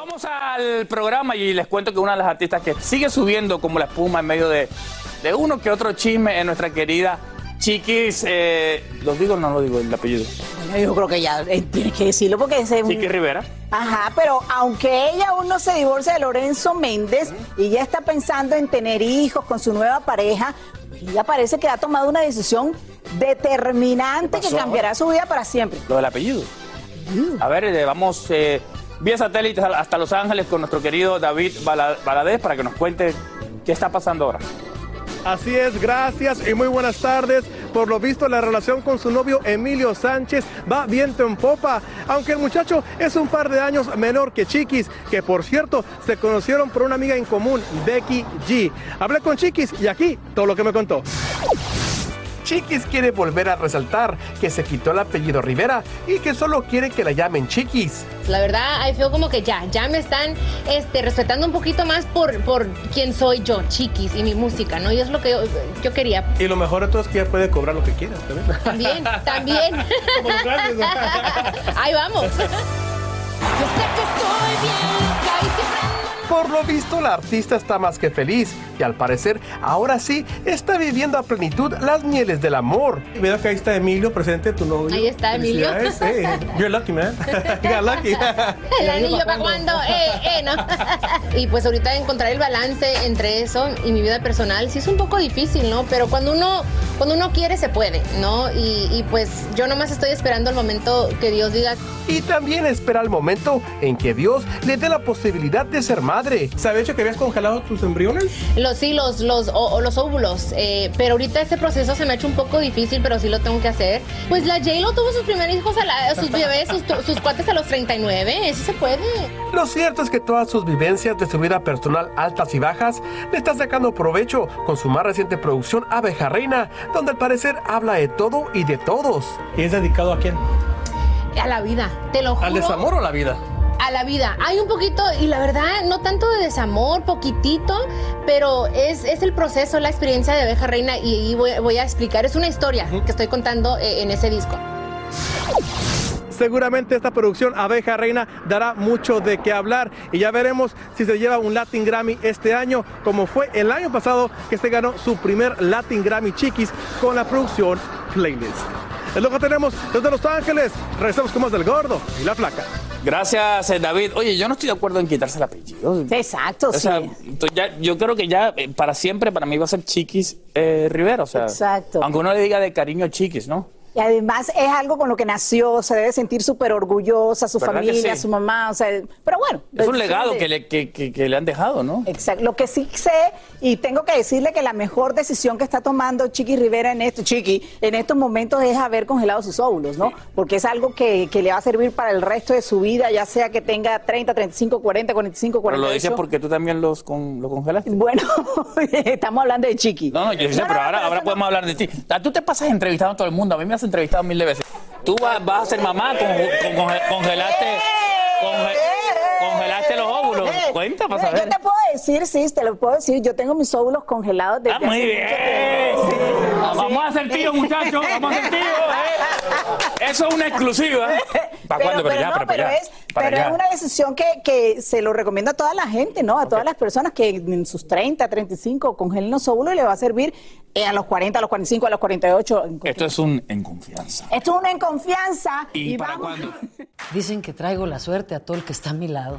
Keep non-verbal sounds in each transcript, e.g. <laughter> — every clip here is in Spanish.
Vamos al programa y les cuento que una de las artistas que sigue subiendo como la espuma en medio de, de uno que otro chisme es nuestra querida Chiquis. Eh, ¿Lo digo o no lo digo el apellido? Bueno, Yo creo que ya eh, tienes que decirlo porque es un- Chiquis Rivera. Ajá, pero aunque ella aún no se divorcia de Lorenzo Méndez y ya está pensando en tener hijos con su nueva pareja, ella parece que ha tomado una decisión determinante que cambiará su vida para siempre. Lo del apellido. A ver, eh, vamos eh, vía satélite hasta Los Ángeles con nuestro querido David Bala- Valadez para que nos cuente qué está pasando ahora. Así es, gracias y muy buenas tardes. Por lo visto, la relación con su novio Emilio Sánchez va viento en popa, aunque el muchacho es un par de años menor que Chiquis, que por cierto se conocieron por una amiga en común, Becky G. Hablé con Chiquis y aquí todo lo que me contó. Chiquis quiere volver a resaltar que se quitó el apellido Rivera y que solo quiere que la llamen Chiquis. La verdad, ahí feo como que ya, ya me están este, respetando un poquito más por, por quién soy yo, chiquis, y mi música, ¿no? Y es lo que yo, yo quería. Y lo mejor de todo es que ella puede cobrar lo que quiera. ¿también? También, <laughs> también. Como los grandes, ¿no? <laughs> ahí vamos. <laughs> Por lo visto, la artista está más que feliz y al parecer ahora sí está viviendo a plenitud las mieles del amor. Veo que ahí está Emilio presente, tu novio. Ahí está Emilio. Felicidades, eh. You're lucky, man. <laughs> <laughs> You got lucky. El anillo para cuando, eh, eh, ¿no? <laughs> y pues ahorita encontrar el balance entre eso y mi vida personal sí es un poco difícil, ¿no? Pero cuando uno, cuando uno quiere se puede, ¿no? Y, y pues yo nomás estoy esperando el momento que Dios diga, Y también espera el momento en que Dios le dé la posibilidad de ser madre. ¿Sabes que habías congelado tus embriones? Los, sí, los, los, o- o los óvulos. eh, pero ahorita ese proceso se me ha hecho un poco difícil, pero sí lo tengo que hacer. Pues la J-Lo tuvo sus primeros hijos, a la- sus bebés, sus, sus cuates a los 39. Eso se puede. Lo cierto es que todas sus vivencias de su vida personal altas y bajas le está sacando provecho con su más reciente producción Abeja Reina, donde al parecer habla de todo y de todos. ¿Y es dedicado a quién? A la vida, te lo juro. ¿Al desamor o a la vida? A la vida. Hay un poquito, y la verdad, no tanto de desamor, poquitito, pero es, es el proceso, la experiencia de abeja reina, y, y voy, voy a explicar. Es una historia que estoy contando eh, en ese disco. Seguramente esta producción Abeja Reina dará mucho de qué hablar y ya veremos si se lleva un Latin Grammy este año, como fue el año pasado que se ganó su primer Latin Grammy Chiquis con la producción Playlist. Es lo que tenemos desde Los Ángeles. Regresamos con más del gordo y la flaca. Gracias, eh, David. Oye, yo no estoy de acuerdo en quitarse el apellido. Exacto, O sea, sí. ya- yo creo que ya eh, para siempre para mí va a ser Chiquis eh, Rivera. O sea, Exacto. Aunque uno le diga de cariño Chiquis, ¿no? Y además es algo con lo que nació, se debe sentir súper orgullosa, su ¿Verdad que familia, sí? su mamá, o sea, pero bueno. Es un legado de- que le, que, que- que le han dejado, ¿no? Exacto. Lo que sí sé, y tengo que decirle que la mejor decisión que está tomando Chiqui Rivera en esto, Chiqui, en estos momentos es haber congelado sus óvulos, ¿no? Porque es algo que, que le va a servir para el resto de su vida, ya sea que tenga 30, 35, 40, 45, Pero 48. lo dices porque tú también los con, lo congelaste. Bueno, <laughs> estamos hablando de Chiqui. No, no, yo sé, No, pero no, ahora, pero ahora podemos hablar de ti. Ah, Tú te pasas entrevistando a todo el mundo. A mí me has entrevistado mil de veces. Tú vas, vas a ser mamá, con, con- conge- congelaste, conge- congelaste los óvulos. cuenta para Mira, saber. Yo te puedo decir, sí, te lo puedo decir. Yo tengo mis óvulos congelados desde Ah, muy hace bien. mucho tiempo. Sí, Vamos a hacer tío, muchachos. Vamos a hacer tío. ¿eh? <laughs> Eso es una exclusiva. ¿Para cuándo? Pero, ya, no, pero, pero ya. es, para pero allá. es una decisión que, que se lo recomiendo a toda la gente, ¿no? A todas las personas que en sus 30, 35 congelen los óvulos y le va a servir eh, a los 40, a los 45, a los 48. en Esto es un en confianza. Esto es una en confianza. ¿Y, Y, para vamos. cuándo? Dicen que traigo la suerte a todo el que está a mi lado.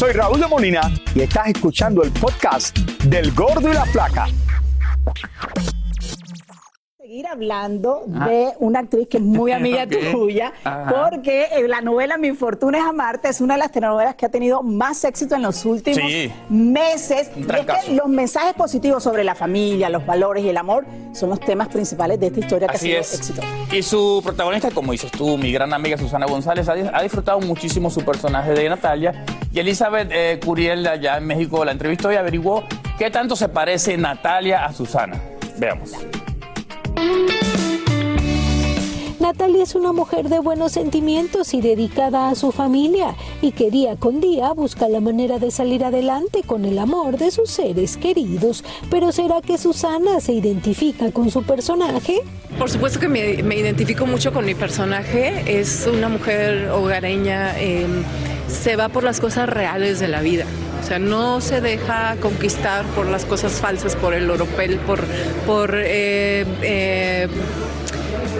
Soy Raúl de Molina y estás escuchando el podcast del Gordo y la Flaca. seguir hablando de una actriz que es muy <laughs> amiga Ah. Tuya, Ajá. porque eh, la novela Mi Fortuna es Amarte es una de las telenovelas que ha tenido más éxito en los últimos Sí. meses. Y es que los mensajes positivos sobre la familia, los valores y el amor son los temas principales de esta historia que Así ha sido es. exitosa. Y su protagonista, como dices tú, mi gran amiga Susana González, ha, ha disfrutado muchísimo su personaje de Natalia. Y Elizabeth eh, Curiel, de allá en México, la entrevistó y averiguó qué tanto se parece Natalia a Susana. Veamos. Natalia es una mujer de buenos sentimientos y dedicada a su familia y que día con día busca la manera de salir adelante con el amor de sus seres queridos. Pero ¿será que Susana se identifica con su personaje? Por supuesto que me, me identifico mucho con mi personaje. Es una mujer hogareña, eh, se va por las cosas reales de la vida. O sea, no se deja conquistar por las cosas falsas, por el oropel, por... por eh, eh,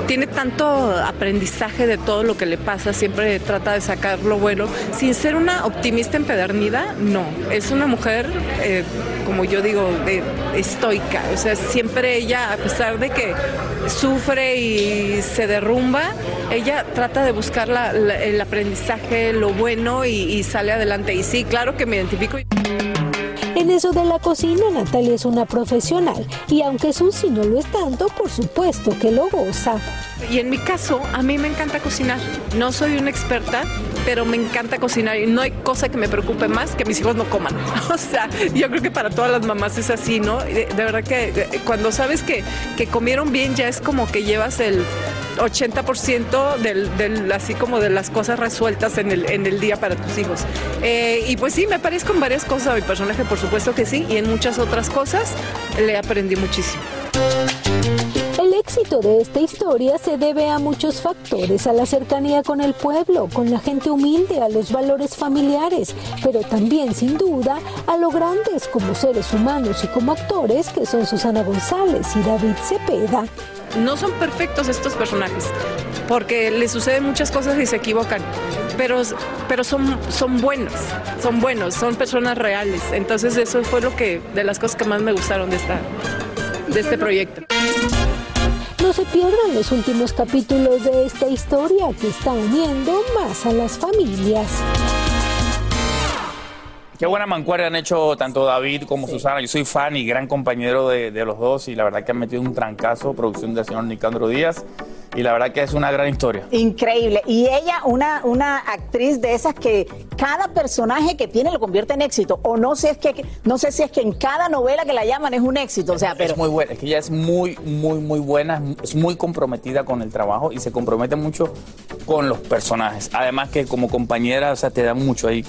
tiene tanto aprendizaje de todo lo que le pasa, siempre trata de sacar lo bueno. Sin ser una optimista empedernida, no. Es una mujer, eh, como yo digo, de- estoica. O sea, siempre ella, a pesar de que sufre y se derrumba, ella trata de buscar la- la- el aprendizaje, lo bueno y, y sale adelante. Y sí, claro que me identifico. En eso de la cocina, Natalia es una profesional y aunque Susi no lo es tanto, por supuesto que lo goza. Y en mi caso, a mí me encanta cocinar. No soy una experta, pero me encanta cocinar y no hay cosa que me preocupe más que mis hijos no coman. <laughs> O sea, yo creo que para todas las mamás es así, ¿no? De, verdad que eh, cuando sabes que, que comieron bien ya es como que llevas el 80% del, del- así como de las cosas resueltas en el, en el día para tus hijos. Eh, y pues sí, me parezco en varias cosas a mi personaje, por supuesto que sí, y en muchas otras cosas le aprendí muchísimo. El éxito de esta historia se debe a muchos factores, a la cercanía con el pueblo, con la gente humilde, a los valores familiares, pero también sin duda a lo grandes como seres humanos y como actores que son Susana González y David Cepeda. no son perfectos estos personajes, porque les suceden muchas cosas y se equivocan, pero, pero son, son buenos, son buenos, son personas reales. Entonces eso fue lo que, de las cosas que más me gustaron de, esta, de este proyecto. No se pierdan los últimos capítulos de esta historia que está uniendo más a las familias. Qué buena mancuerna han hecho tanto David como Susana. Yo soy fan y gran compañero de, de los dos y la verdad que han metido un trancazo, producción del señor Nicandro Díaz. Y la verdad que es una gran historia. Increíble. Y ella, una, una actriz de esas que cada personaje que tiene lo convierte en éxito. O no sé, es que, no sé si es que en cada novela que la llaman es un éxito. O sea, pero Es muy buena, es que ella es muy, muy, muy buena, es muy comprometida con el trabajo y se compromete mucho con los personajes. Además que como compañera, o sea, te da mucho ahí.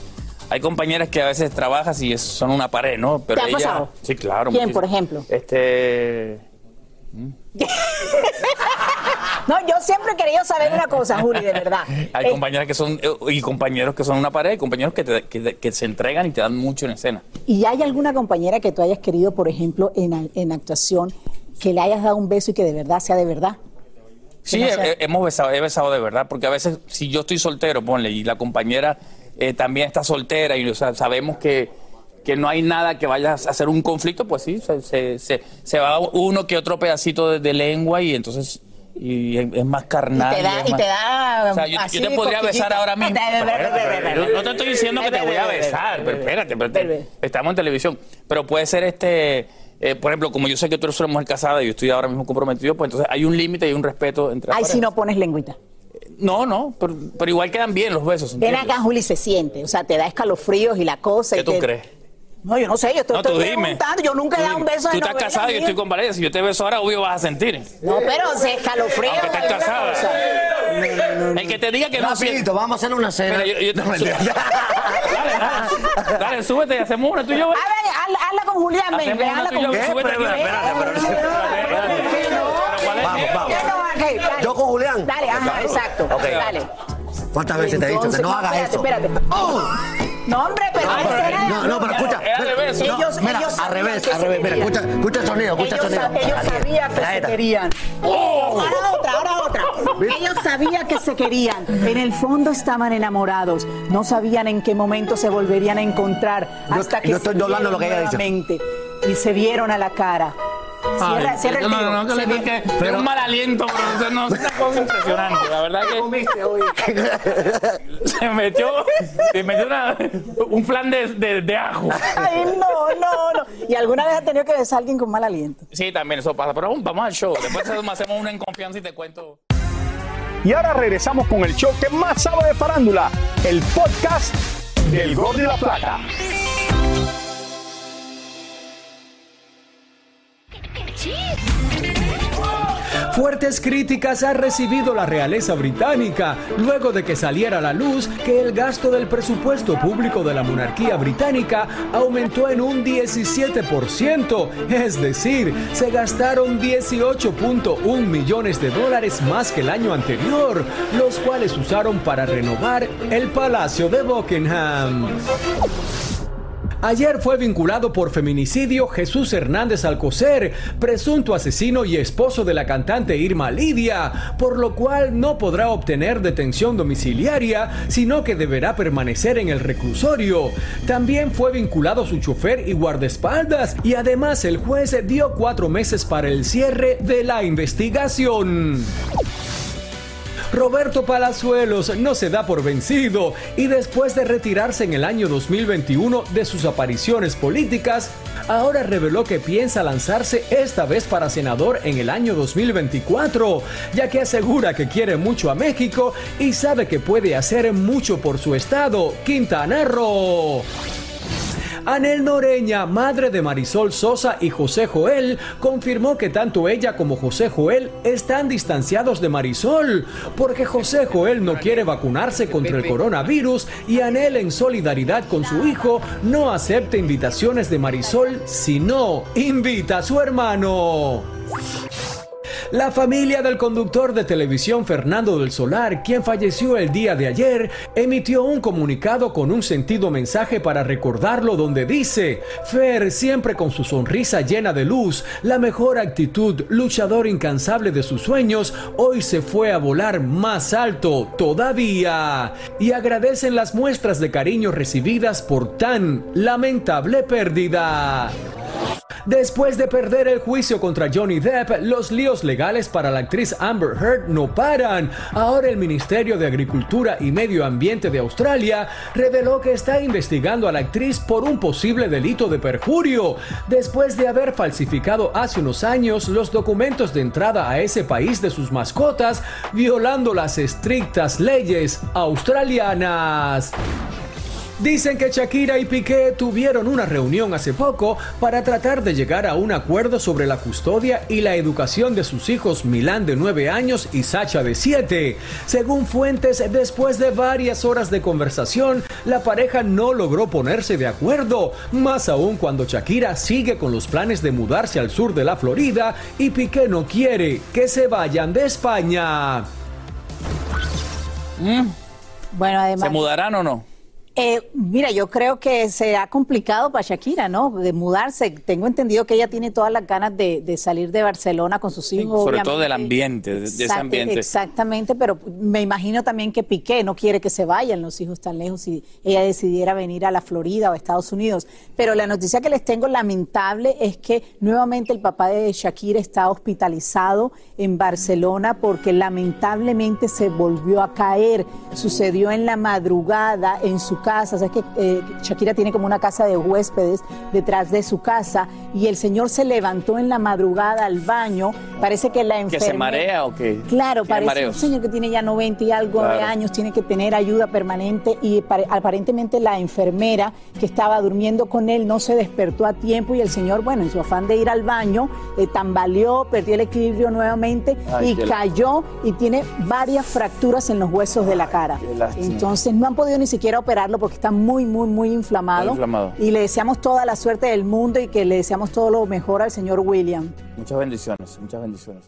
Hay compañeras que a veces trabajas y son una pared, ¿no? Pero ¿Te ha ella, pasado? Sí, claro. ¿Quién, muchísimo. por ejemplo? Este... <laughs> No, yo siempre he querido saber una cosa, Juli, de verdad. <laughs> Hay Eh, compañeras que son, eh, y compañeros que son una pared, y compañeros que, te- que- que se entregan y te dan mucho en escena. ¿Y hay alguna compañera que tú hayas querido, por ejemplo, en, en actuación, que le hayas dado un beso y que de verdad sea de verdad? Sí, no sea- hemos besado, he besado de verdad, porque a veces si yo estoy soltero, ponle, y la compañera eh, también está soltera y o sea, sabemos que, que no hay nada que vaya a hacer un conflicto, pues sí, se, se, se- se va uno que otro pedacito de, de lengua y entonces y es, más carnal. Y te da- y más- te da, O sea, yo, te podría besar ahora mismo. <laughs> No te estoy diciendo que te voy a besar, pero espérate, espérate. Estamos en televisión. Pero puede ser este, eh, por ejemplo, como yo sé que tú eres una mujer casada y yo estoy ahora mismo comprometido, pues entonces hay un límite y un respeto entre Ay, si no pones lengüita. No, no, pero, pero igual quedan bien los besos. Ven acá, Juli, se siente. O sea, te da escalofríos y la cosa. ¿Qué y tú te- crees? No, yo no sé, yo te No, tú estoy dime. preguntando. Yo nunca he dado un beso de Tú estás casada y yo estoy con Valeria. Si yo te beso ahora, obvio vas a sentir. No, pero se escalofrío. Aunque alguna casada. El que te diga que no Rapidito, vamos a hacer una cena. Mira, yo- yo te-. <laughs> Dale, dale, dale, súbete y hacemos una tú y yo. A ver, hazla, con Julián, ven, hazla con súbete aquí. Vamos, vamos. Dale. Yo con Julián. Dale, ajá, exacto. Ok. Dale. ¿Cuántas veces te he dicho que no hagas espérate, eso? Espérate, No, hombre, pero No, era- no, no, pero escucha. Era al mira, revés. no, Ellos- mira, ellos al sabían revés, que al se revés. Mira, querían. escucha, escucha el sonido, escucha el sonido. sa- ellos sabían que se querían. Ahora otra, ahora otra. <laughs> Ellos sabían que se querían. En el fondo estaban enamorados. No sabían en qué momento se volverían a encontrar hasta que yo estoy se lo que ella dice. Y se vieron a la cara. Cierra, Ay, cierra el no, tiro. no, no, que le- que- aliento, pero eso no es una cosa impresionante. La verdad que se metió, se metió una- un flan de, de, de ajo. Ay, no, no, no. ¿Y alguna vez has tenido que besar a alguien con mal aliento? Sí, también eso pasa. Pero vamos- vamos al show. Después hacemos una en confianza y te cuento. Y ahora regresamos con el show que más sabe de farándula, el podcast del Gordo y la Plata. Fuertes críticas ha recibido la realeza británica luego de que saliera a la luz que el gasto del presupuesto público de la monarquía británica aumentó en un 17%, es decir, se gastaron 18.1 millones de dólares más que el año anterior, los cuales usaron para renovar el Palacio de Buckingham. Ayer fue vinculado por feminicidio Jesús Hernández Alcocer, presunto asesino y esposo de la cantante Irma Lidia, por lo cual no podrá obtener detención domiciliaria, sino que deberá permanecer en el reclusorio. También fue vinculado su chofer y guardaespaldas, y además el juez dio cuatro meses para el cierre de la investigación. Roberto Palazuelos no se da por vencido y después de retirarse en el año 2021 de sus apariciones políticas, ahora reveló que piensa lanzarse esta vez para senador en el año 2024, ya que asegura que quiere mucho a México y sabe que puede hacer mucho por su estado, Quintana Roo. Anel Noreña, madre de Marisol Sosa y José Joel, confirmó que tanto ella como José Joel están distanciados de Marisol, porque José Joel no quiere vacunarse contra el coronavirus y Anel en solidaridad con su hijo no acepta invitaciones de Marisol, sino invita a su hermano. La familia del conductor de televisión Fernando del Solar, quien falleció el día de ayer, emitió un comunicado con un sentido mensaje para recordarlo donde dice, Fer, siempre con su sonrisa llena de luz, la mejor actitud, luchador incansable de sus sueños, hoy se fue a volar más alto todavía. Y agradecen las muestras de cariño recibidas por tan lamentable pérdida. Después de perder el juicio contra Johnny Depp, los líos legales para la actriz Amber Heard no paran. Ahora el Ministerio de Agricultura y Medio Ambiente de Australia reveló que está investigando a la actriz por un posible delito de perjurio, después de haber falsificado hace unos años los documentos de entrada a ese país de sus mascotas, violando las estrictas leyes australianas. Dicen que Shakira y Piqué tuvieron una reunión hace poco para tratar de llegar a un acuerdo sobre la custodia y la educación de sus hijos Milán de 9 años y Sacha de 7. Según fuentes, después de varias horas de conversación, la pareja no logró ponerse de acuerdo, más aún cuando Shakira sigue con los planes de mudarse al sur de la Florida y Piqué no quiere que se vayan de España. Bueno, además. ¿Se mudarán o no? Eh, mira, yo creo que se ha complicado para Shakira, ¿no? De mudarse. Tengo entendido que ella tiene todas las ganas de, de salir de Barcelona con sus hijos. Sobre todo del ambiente, de, ese ambiente. Exactamente, pero me imagino también que Piqué no quiere que se vayan los hijos tan lejos si ella decidiera venir a la Florida o a Estados Unidos. Pero la noticia que les tengo lamentable es que nuevamente el papá de Shakira está hospitalizado en Barcelona porque lamentablemente se volvió a caer. Sucedió en la madrugada en su casa. Sabes que eh, Shakira tiene como una casa de huéspedes detrás de su casa y el señor se levantó en la madrugada al baño. Parece que la ¿Que enfermera... se marea o qué? Claro, parece mareos. un señor que tiene ya 90 y algo de años, tiene que tener ayuda permanente y pare- aparentemente la enfermera que estaba durmiendo con él no se despertó a tiempo y el señor, bueno, en su afán de ir al baño, eh, tambaleó, perdió el equilibrio nuevamente Ay, y cayó y tiene varias fracturas en los huesos de la cara. Entonces no han podido ni siquiera operarlo porque está muy, muy, muy inflamado. Muy inflamado. Y le deseamos toda la suerte del mundo y que le deseamos todo lo mejor al señor William. Muchas bendiciones, muchas bendiciones.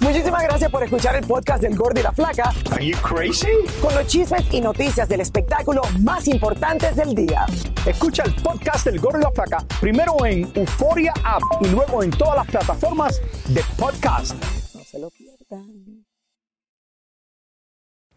Muchísimas gracias por escuchar el podcast del Gordo y la Flaca. Are you crazy? Con los chismes y noticias del espectáculo más importantes del día. Escucha el podcast del Gordo y la Flaca primero en Euforia App y luego en todas las plataformas de podcast. No se lo pierdan.